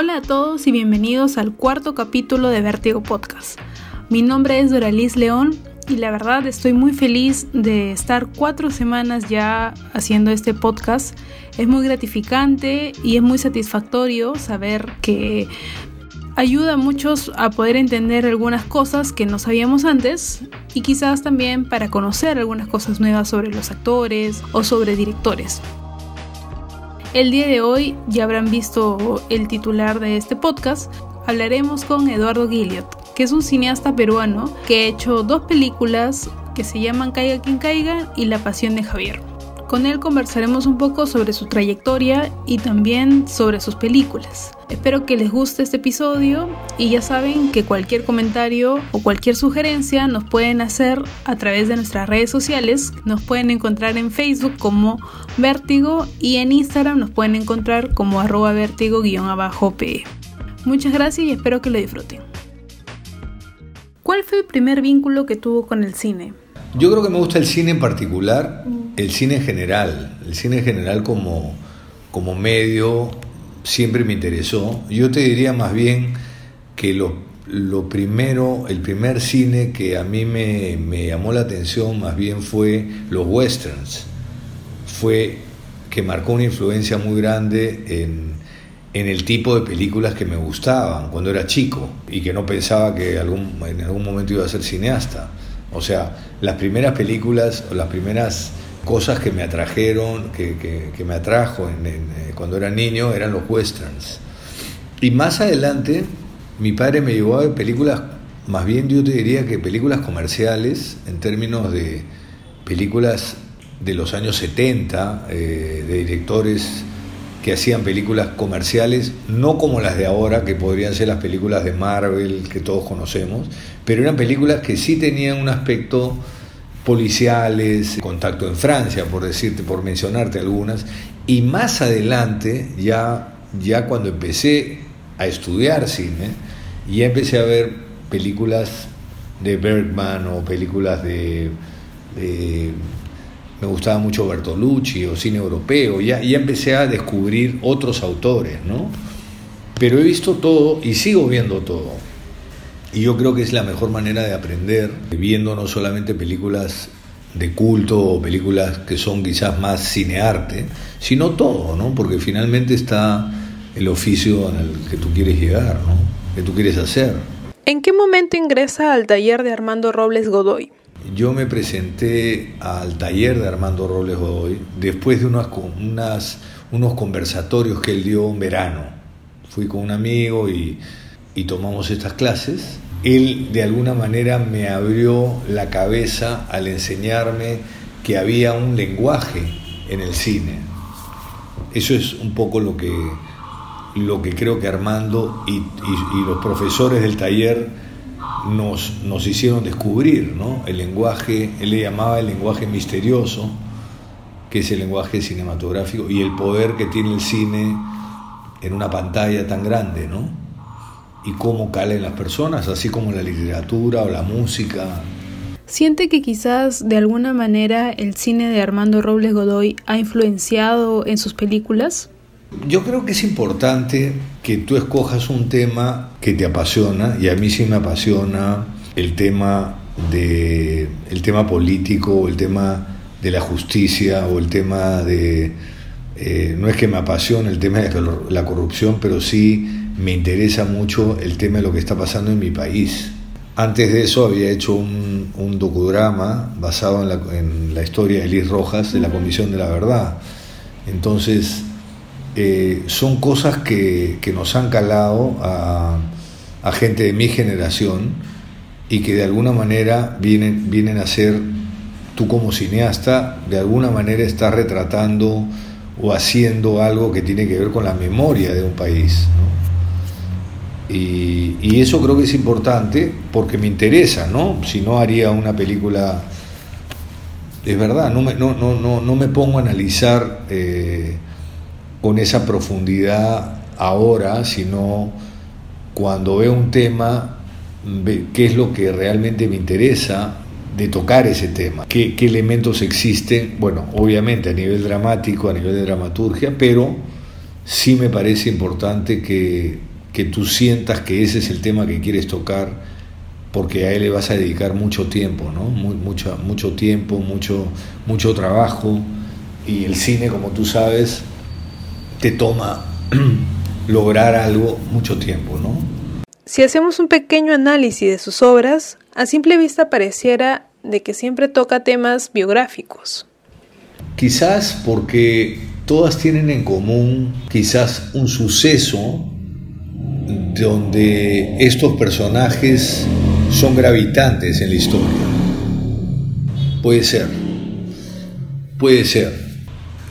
Hola a todos y bienvenidos al cuarto capítulo de Vértigo Podcast. Mi nombre es Doralis León y la verdad estoy muy feliz de estar cuatro semanas ya haciendo este podcast. Es muy gratificante y es muy satisfactorio saber que ayuda a muchos a poder entender algunas cosas que no sabíamos antes y quizás también para conocer algunas cosas nuevas sobre los actores o sobre directores. El día de hoy ya habrán visto el titular de este podcast. Hablaremos con Eduardo Gilliot, que es un cineasta peruano que ha hecho dos películas que se llaman Caiga quien caiga y La pasión de Javier. Con él conversaremos un poco sobre su trayectoria y también sobre sus películas. Espero que les guste este episodio y ya saben que cualquier comentario o cualquier sugerencia nos pueden hacer a través de nuestras redes sociales. Nos pueden encontrar en Facebook como Vértigo y en Instagram nos pueden encontrar como arroba vértigo-pe. Muchas gracias y espero que lo disfruten. ¿Cuál fue el primer vínculo que tuvo con el cine? Yo creo que me gusta el cine en particular, el cine en general, el cine en general como, como medio siempre me interesó. Yo te diría más bien que lo, lo primero, el primer cine que a mí me, me, llamó la atención más bien fue los westerns. Fue que marcó una influencia muy grande en, en el tipo de películas que me gustaban cuando era chico y que no pensaba que algún, en algún momento iba a ser cineasta. O sea, las primeras películas o las primeras cosas que me atrajeron, que, que, me atrajo eh, cuando era niño eran los westerns. Y más adelante, mi padre me llevó a ver películas, más bien yo te diría que películas comerciales, en términos de películas de los años 70, eh, de directores que hacían películas comerciales, no como las de ahora, que podrían ser las películas de Marvel que todos conocemos, pero eran películas que sí tenían un aspecto policiales, contacto en Francia, por decirte, por mencionarte algunas, y más adelante, ya, ya cuando empecé a estudiar cine, ya empecé a ver películas de Bergman o películas de me gustaba mucho Bertolucci o cine europeo, ya, ya empecé a descubrir otros autores, ¿no? Pero he visto todo y sigo viendo todo. Y yo creo que es la mejor manera de aprender, viendo no solamente películas de culto o películas que son quizás más cinearte, sino todo, ¿no? Porque finalmente está el oficio el que tú quieres llegar, ¿no? Que tú quieres hacer. ¿En qué momento ingresa al taller de Armando Robles Godoy? Yo me presenté al taller de Armando Robles Godoy después de unas, unos conversatorios que él dio un verano. Fui con un amigo y, y tomamos estas clases. Él de alguna manera me abrió la cabeza al enseñarme que había un lenguaje en el cine. Eso es un poco lo que, lo que creo que Armando y, y los profesores del taller nos, nos hicieron descubrir, ¿no? El lenguaje, él le llamaba el lenguaje misterioso, que es el lenguaje cinematográfico, y el poder que tiene el cine en una pantalla tan grande, ¿no? Y cómo cala en las personas, así como la literatura o la música. ¿Siente que quizás de alguna manera el cine de Armando Robles Godoy ha influenciado en sus películas? Yo creo que es importante que tú escojas un tema que te apasiona y a mí sí me apasiona el tema de el tema político, el tema de la justicia o el tema de eh, no es que me apasione el tema de la corrupción, pero sí me interesa mucho el tema de lo que está pasando en mi país. Antes de eso había hecho un, un docudrama basado en la, en la historia de Liz Rojas de la Comisión de la Verdad. Entonces, eh, son cosas que, nos han calado a, gente de mi generación y que de alguna manera vienen, vienen a ser, tú como cineasta, de alguna manera estás retratando o haciendo algo que tiene que ver con la memoria de un país. Y, y, eso creo que es importante porque me interesa, ¿no? Si no haría una película, es verdad, no me, no, no, no, me pongo a analizar eh, con esa profundidad ahora, sino cuando veo un tema, qué es lo que realmente me interesa de tocar ese tema, qué, qué elementos existen, bueno, obviamente a nivel dramático, a nivel de dramaturgia, pero sí me parece importante que que tú sientas que ese es el tema que quieres tocar, porque a él le vas a dedicar mucho tiempo, ¿no? mucho, mucho tiempo, mucho, mucho trabajo, y el cine, como tú sabes, te toma lograr algo mucho tiempo, ¿no? Si hacemos un pequeño análisis de sus obras, a simple vista pareciera de que siempre toca temas biográficos. Quizás porque todas tienen en común quizás un suceso donde estos personajes son gravitantes en la historia. Puede ser, puede ser.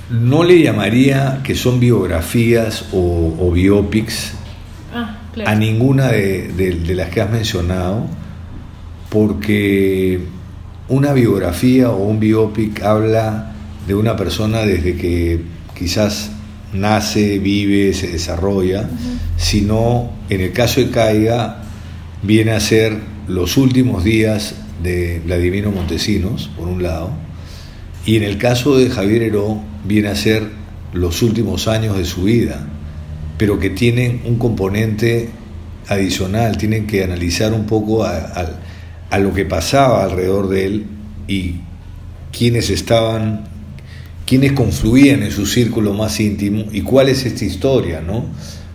No le llamaría que son biografías o, biopics ah, a ninguna de, las que has mencionado, porque una biografía o un biopic habla de una persona desde que quizás nace, vive, se desarrolla, sino en el caso de Caiga viene a ser los últimos días de Vladimiro Montesinos, por un lado, y en el caso de Javier Heró viene a ser los últimos años de su vida, pero que tienen un componente adicional, tienen que analizar un poco a, lo que pasaba alrededor de él y quiénes estaban, quiénes confluían en su círculo más íntimo y cuál es esta historia, ¿no?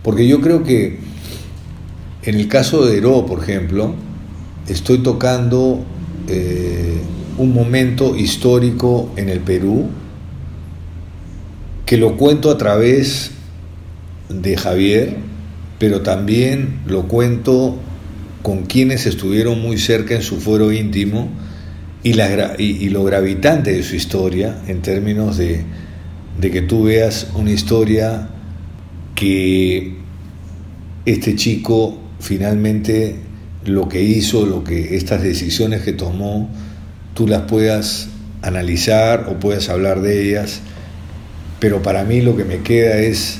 Porque yo creo que en el caso de Heró, por ejemplo, estoy tocando eh, un momento histórico en el Perú que lo cuento a través de Javier, pero también lo cuento con quienes estuvieron muy cerca en su fuero íntimo y, lo gravitante de su historia en términos de, de que tú veas una historia que este chico finalmente lo que hizo, lo que estas decisiones que tomó, tú las puedas analizar o puedas hablar de ellas, pero para mí lo que me queda es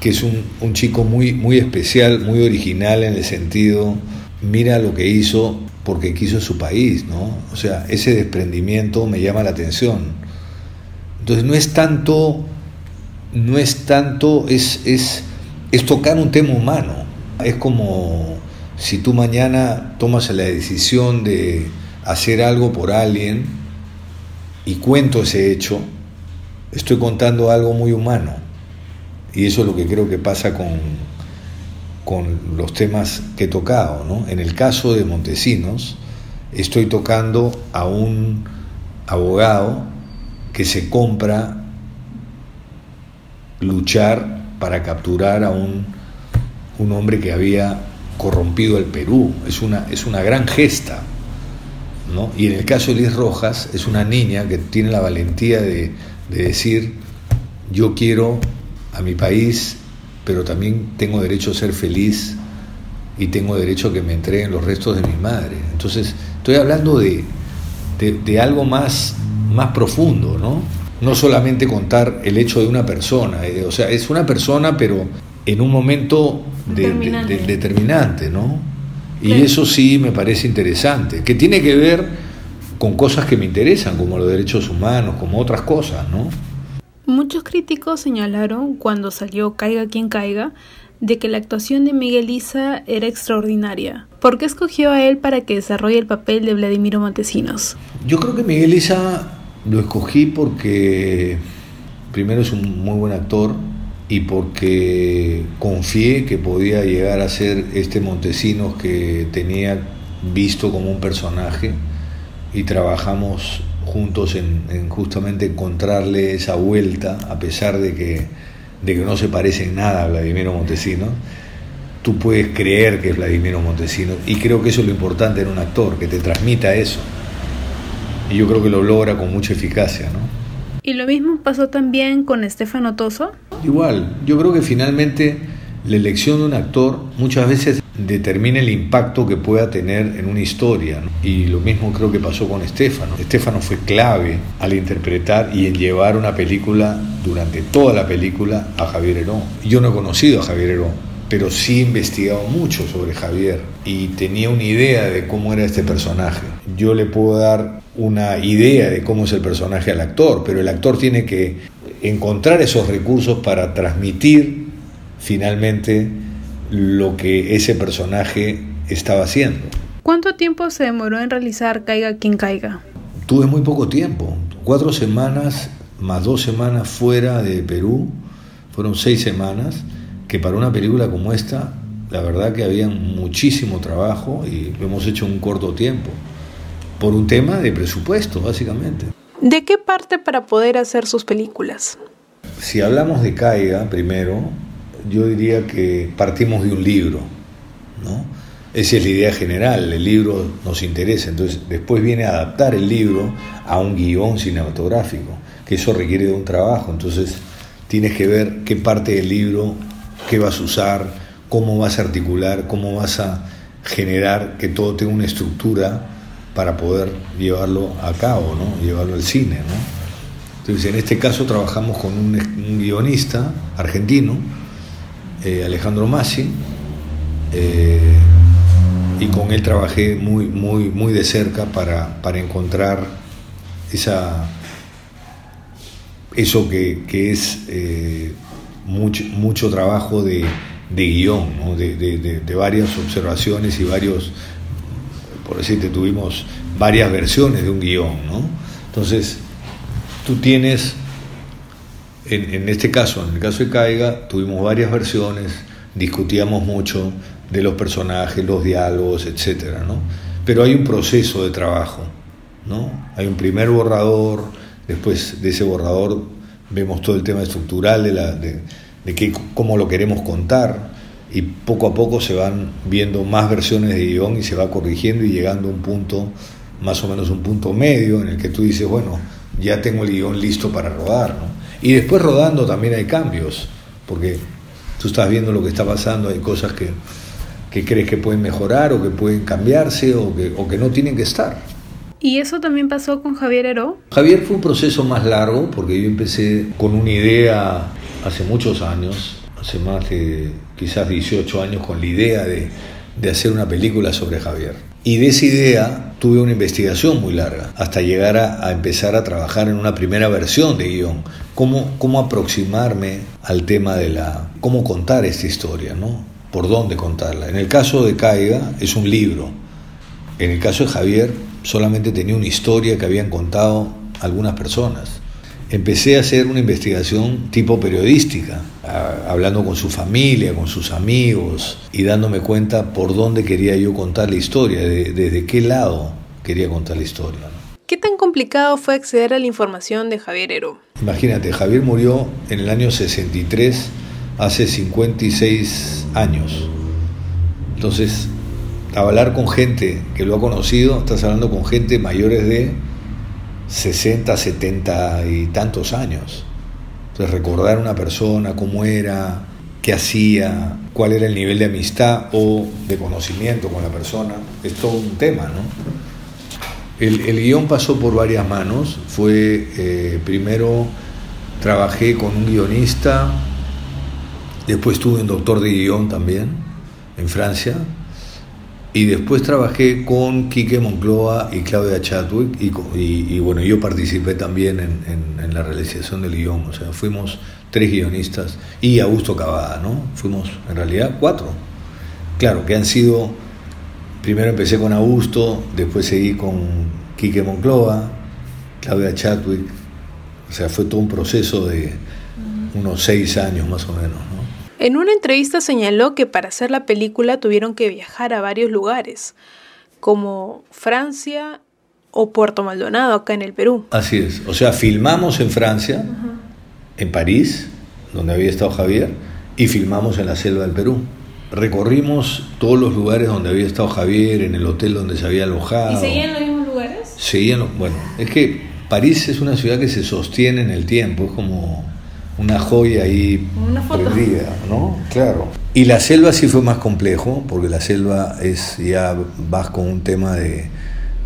que es un, chico muy, muy especial, muy original en el sentido, mira lo que hizo porque quiso su país, ¿no? O sea, ese desprendimiento me llama la atención. Entonces no es tanto, no es tanto, es, es, es tocar un tema humano. Es como si tú mañana tomas la decisión de hacer algo por alguien y cuento ese hecho, estoy contando algo muy humano. Y eso es lo que creo que pasa con, con los temas que he tocado. ¿no? En el caso de Montesinos, estoy tocando a un abogado que se compra luchar para capturar a un, un hombre que había corrompido el Perú. Es una, es una gran gesta. Y en el caso de Liz Rojas, es una niña que tiene la valentía de, decir, yo quiero a mi país, pero también tengo derecho a ser feliz y tengo derecho a que me entreguen los restos de mi madre. Entonces, estoy hablando de, de, algo más, más profundo, ¿no? No solamente contar el hecho de una persona, eh, o sea, es una persona, pero en un momento determinante ¿no? Y eso sí me parece interesante, que tiene que ver con cosas que me interesan, como los derechos humanos, como otras cosas, ¿no? Muchos críticos señalaron cuando salió Caiga quien caiga de que la actuación de Miguel Isa era extraordinaria. ¿Por qué escogió a él para que desarrolle el papel de Vladimiro Montesinos? Yo creo que Miguel Isa lo escogí porque primero es un muy buen actor, y porque confié que podía llegar a ser este Montesinos que tenía visto como un personaje y trabajamos juntos en, justamente encontrarle esa vuelta, a pesar de que, de que no se parece en nada a Vladimiro Montesinos, tú puedes creer que es Vladimiro Montesinos y creo que eso es lo importante en un actor, que te transmita eso. Y yo creo que lo logra con mucha eficacia, ¿no? ¿Y lo mismo pasó también con Estefano Toso? Igual, yo creo que finalmente la elección de un actor muchas veces determina el impacto que pueda tener en una historia. Y lo mismo creo que pasó con Estefano. Estefano fue clave al interpretar y en llevar una película durante toda la película a Javier Herón. Yo no he conocido a Javier Herón, pero sí he investigado mucho sobre Javier y tenía una idea de cómo era este personaje. Yo le puedo dar una idea de cómo es el personaje al actor, pero el actor tiene que encontrar esos recursos para transmitir finalmente lo que ese personaje estaba haciendo. ¿Cuánto tiempo se demoró en realizar Caiga quien caiga? Tuve muy poco tiempo, cuatro semanas más dos semanas fuera de Perú, fueron seis semanas, que para una película como esta, la verdad que había muchísimo trabajo y lo hemos hecho en un corto tiempo, por un tema de presupuesto, básicamente. ¿De qué parte para poder hacer sus películas? Si hablamos de Caiga primero, yo diría que partimos de un libro, ¿no? Esa es la idea general, el libro nos interesa, entonces después viene a adaptar el libro a un guion cinematográfico, que eso requiere de un trabajo, entonces tienes que ver qué parte del libro, qué vas a usar, cómo vas a articular, cómo vas a generar que todo tenga una estructura para poder llevarlo a cabo, ¿no? llevarlo al cine. Entonces, en este caso trabajamos con un, guionista argentino, eh, Alejandro Massi, eh, y con él trabajé muy, muy, muy de cerca para, para encontrar esa, eso que, es eh, mucho, mucho trabajo de, de guion, de, varias observaciones y varios, por decirte, tuvimos varias versiones de un guion. ¿no? Entonces, tú tienes, en, este caso, en el caso de Caiga, tuvimos varias versiones, discutíamos mucho, de los personajes, los diálogos, etcétera, ¿no? Pero hay un proceso de trabajo, ¿no? Hay un primer borrador, después de ese borrador vemos todo el tema estructural de, la, de, de cómo lo queremos contar y poco a poco se van viendo más versiones de guion y se va corrigiendo y llegando a un punto, más o menos un punto medio en el que tú dices, bueno, ya tengo el guion listo para rodar, ¿no? Y después rodando también hay cambios, porque tú estás viendo lo que está pasando, hay cosas que que crees que pueden mejorar o que pueden cambiarse o que, o que no tienen que estar. ¿Y eso también pasó con Javier Heró? Javier fue un proceso más largo porque yo empecé con una idea hace muchos años, hace más de quizás 18 años, con la idea de, de hacer una película sobre Javier. Y de esa idea tuve una investigación muy larga, hasta llegar a, empezar a trabajar en una primera versión de guion, cómo, cómo aproximarme al tema de la, cómo contar esta historia, ¿no? por dónde contarla. En el caso de Caiga es un libro. En el caso de Javier solamente tenía una historia que habían contado algunas personas. Empecé a hacer una investigación tipo periodística, hablando con su familia, con sus amigos y dándome cuenta por dónde quería yo contar la historia, desde qué lado quería contar la historia. ¿Qué tan complicado fue acceder a la información de Javier Hero? Imagínate, Javier murió en el año 63 hace 56 años. Entonces, hablar con gente que lo ha conocido, estás hablando con gente mayores de 60, 70 y tantos años. Entonces, recordar a una persona, cómo era, qué hacía, cuál era el nivel de amistad o de conocimiento con la persona, es todo un tema, ¿no? El, el guion pasó por varias manos. Fue, eh, primero, trabajé con un guionista Después tuve un doctor de guion también en Francia. Y después trabajé con Quique Moncloa y Claudia Chadwick. Y, bueno, yo participé también en, la realización del guion. O sea, fuimos tres guionistas y Augusto Cavada, ¿no? Fuimos en realidad cuatro. Claro, que han sido. Primero empecé con Augusto, después seguí con Quique Moncloa, Claudia Chadwick. O sea, fue todo un proceso de unos seis años más o menos, ¿no? En una entrevista señaló que para hacer la película tuvieron que viajar a varios lugares, como Francia o Puerto Maldonado, acá en el Perú. Así es, o sea, filmamos en Francia, en París, donde había estado Javier, y filmamos en la selva del Perú. Recorrimos todos los lugares donde había estado Javier, en el hotel donde se había alojado. ¿Y seguían los mismos lugares? Seguían, bueno, es que París es una ciudad que se sostiene en el tiempo, es como una joya ahí perdida, ¿no? Claro. Y la selva sí fue más complejo, porque la selva es ya vas con un tema de,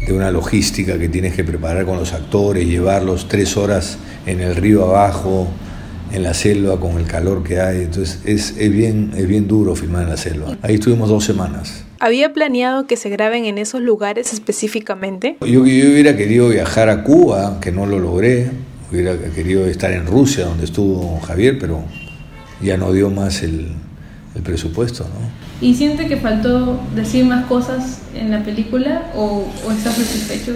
de una logística que tienes que preparar con los actores, llevarlos tres horas en el río abajo, en la selva, con el calor que hay. Entonces es, es, bien, es bien duro filmar en la selva. Ahí estuvimos dos semanas. ¿Había planeado que se graben en esos lugares específicamente? Yo, yo hubiera querido viajar a Cuba, que no lo logré hubiera querido estar en Rusia, donde estuvo Javier, pero ya no dio más el, el presupuesto, ¿no? ¿Y siente que faltó decir más cosas en la película o, o está satisfecho?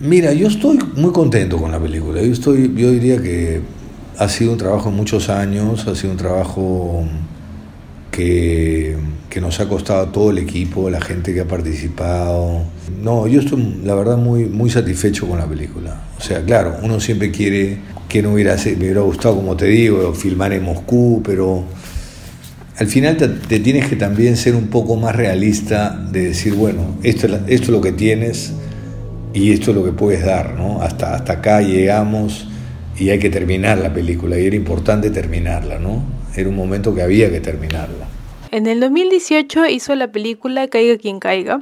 Mira, yo estoy muy contento con la película. Yo estoy, yo diría que ha sido un trabajo de muchos años, ha sido un trabajo que, que, nos ha costado todo el equipo, la gente que ha participado. No, yo estoy la verdad muy, muy satisfecho con la película. O sea, claro, uno siempre quiere que no hubiera, me hubiera gustado, como te digo, filmar en Moscú, pero al final te, tienes que también ser un poco más realista de decir, bueno, esto, esto es lo que tienes y esto es lo que puedes dar, ¿no? Hasta, hasta acá llegamos y hay que terminar la película y era importante terminarla, ¿no? Era un momento que había que terminarla. En el 2018 hizo la película Caiga quien caiga.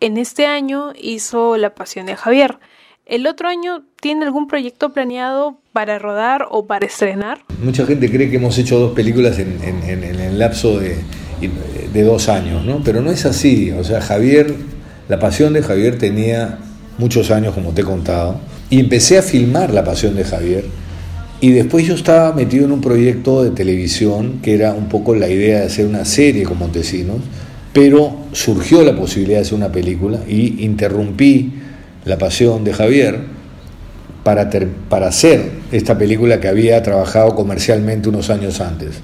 En este año hizo La Pasión de Javier. ¿El otro año tiene algún proyecto planeado para rodar o para estrenar? Mucha gente cree que hemos hecho dos películas en, el lapso de, de, dos años, ¿no? Pero no es así. O sea, Javier, la pasión de Javier tenía muchos años, como te he contado, y empecé a filmar La pasión de Javier. Y después yo estaba metido en un proyecto de televisión que era un poco la idea de hacer una serie con Montesinos, pero surgió la posibilidad de hacer una película y interrumpí la pasión de Javier para, para hacer esta película que había trabajado comercialmente unos años antes.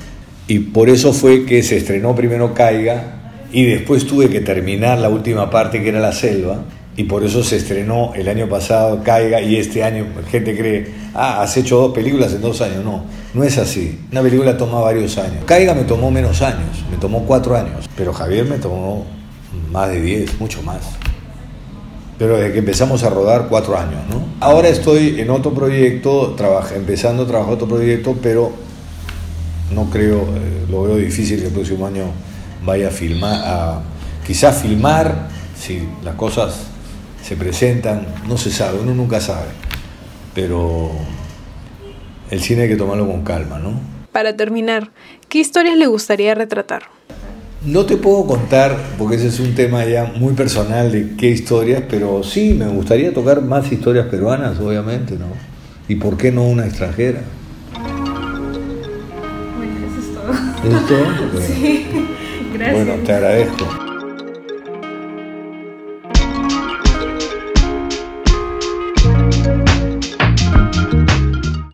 Y por eso fue que se estrenó primero Caiga y después tuve que terminar la última parte que era La Selva y por eso se estrenó el año pasado Caiga y este año gente cree, ah, has hecho dos películas en dos años. No, no es así. Una película toma varios años. Caiga me tomó menos años, me tomó cuatro años, pero Javier me tomó más de diez, mucho más pero desde que empezamos a rodar cuatro años. ¿no? Ahora estoy en otro proyecto, trabaja, empezando a trabajar otro proyecto, pero no creo, eh, lo veo difícil que el próximo año vaya a filmar, a, quizás filmar, si las cosas se presentan, no se sabe, uno nunca sabe, pero el cine hay que tomarlo con calma, ¿no? Para terminar, ¿qué historias le gustaría retratar? No te puedo contar, porque ese es un tema ya muy personal de qué historias, pero sí, me gustaría tocar más historias peruanas, obviamente, ¿no? ¿Y por qué no una extranjera? Bueno, eso es todo. ¿Es todo? Sí, gracias. Bueno, te agradezco.